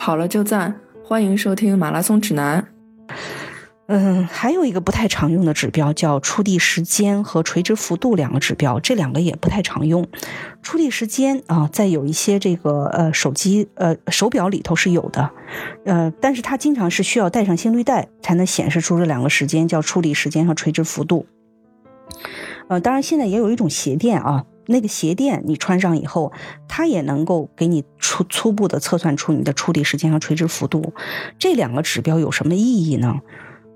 跑了就赞，欢迎收听马拉松指南。嗯，还有一个不太常用的指标叫触地时间和垂直幅度两个指标，这两个也不太常用。触地时间啊，在有一些这个呃手机呃手表里头是有的，呃，但是它经常是需要带上心率带才能显示出这两个时间，叫触地时间和垂直幅度。呃，当然现在也有一种鞋垫啊，那个鞋垫你穿上以后，它也能够给你初初步的测算出你的触地时间和垂直幅度。这两个指标有什么意义呢？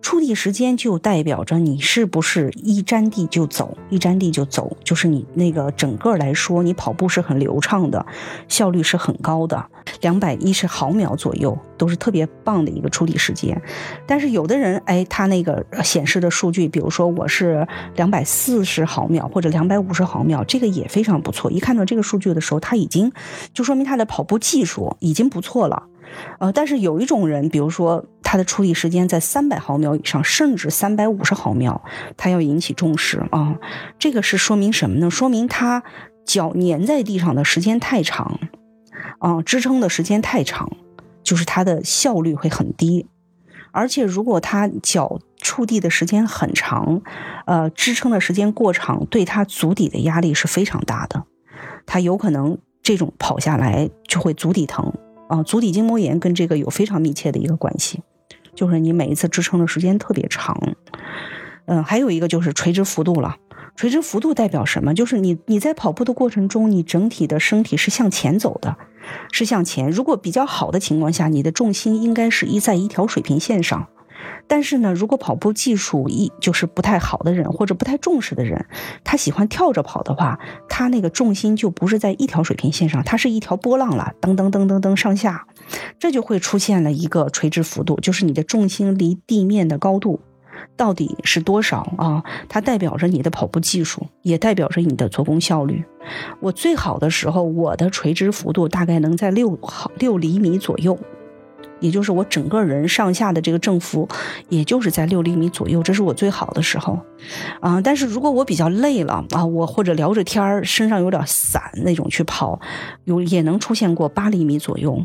触地时间就代表着你是不是一沾地就走，一沾地就走，就是你那个整个来说，你跑步是很流畅的，效率是很高的，两百一十毫秒左右都是特别棒的一个触地时间。但是有的人，哎，他那个显示的数据，比如说我是两百四十毫秒或者两百五十毫秒，这个也非常不错。一看到这个数据的时候，他已经就说明他的跑步技术已经不错了。呃，但是有一种人，比如说他的处理时间在三百毫秒以上，甚至三百五十毫秒，他要引起重视啊。这个是说明什么呢？说明他脚粘在地上的时间太长，啊，支撑的时间太长，就是他的效率会很低。而且如果他脚触地的时间很长，呃，支撑的时间过长，对他足底的压力是非常大的，他有可能这种跑下来就会足底疼。啊，足底筋膜炎跟这个有非常密切的一个关系，就是你每一次支撑的时间特别长。嗯，还有一个就是垂直幅度了。垂直幅度代表什么？就是你你在跑步的过程中，你整体的身体是向前走的，是向前。如果比较好的情况下，你的重心应该是一在一条水平线上。但是呢，如果跑步技术一就是不太好的人或者不太重视的人，他喜欢跳着跑的话，他那个重心就不是在一条水平线上，它是一条波浪了，噔噔噔噔噔上下，这就会出现了一个垂直幅度，就是你的重心离地面的高度到底是多少啊？它代表着你的跑步技术，也代表着你的做工效率。我最好的时候，我的垂直幅度大概能在六毫六厘米左右。也就是我整个人上下的这个振幅，也就是在六厘米左右，这是我最好的时候，啊，但是如果我比较累了啊，我或者聊着天儿，身上有点散那种去跑，有也能出现过八厘米左右。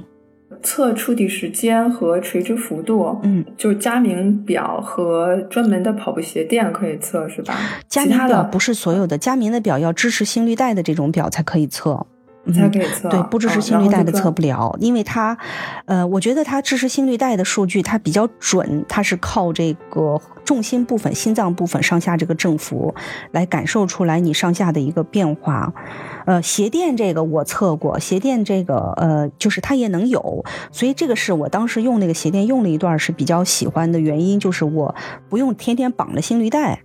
测触底时间和垂直幅度，嗯，就是佳明表和专门的跑步鞋垫可以测是吧？佳明表不是所有的，佳明的表要支持心率带的这种表才可以测。才可以测，对，不支持心率带的测不了，因为它，呃，我觉得它支持心率带的数据它比较准，它是靠这个重心部分、心脏部分上下这个振幅来感受出来你上下的一个变化。呃，鞋垫这个我测过，鞋垫这个呃，就是它也能有，所以这个是我当时用那个鞋垫用了一段是比较喜欢的原因，就是我不用天天绑着心率带。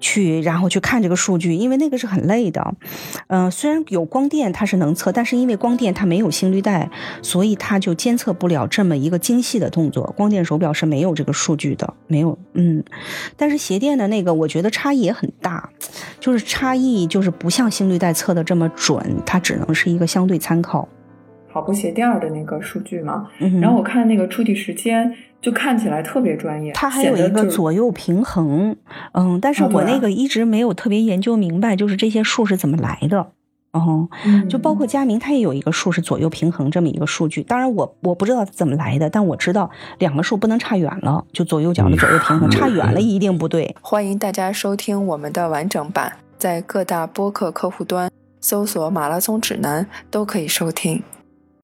去，然后去看这个数据，因为那个是很累的。嗯，虽然有光电它是能测，但是因为光电它没有心率带，所以它就监测不了这么一个精细的动作。光电手表是没有这个数据的，没有。嗯，但是鞋垫的那个，我觉得差异也很大，就是差异就是不像心率带测的这么准，它只能是一个相对参考。跑步鞋垫的那个数据嘛，然后我看那个触地时间。就看起来特别专业，它还有一个左右平衡，嗯，但是我那个一直没有特别研究明白，就是这些数是怎么来的，哦，就包括佳明，它也有一个数是左右平衡这么一个数据，当然我我不知道怎么来的，但我知道两个数不能差远了，就左右脚的左右平衡差远了一定不对。欢迎大家收听我们的完整版，在各大播客客户端搜索“马拉松指南”都可以收听。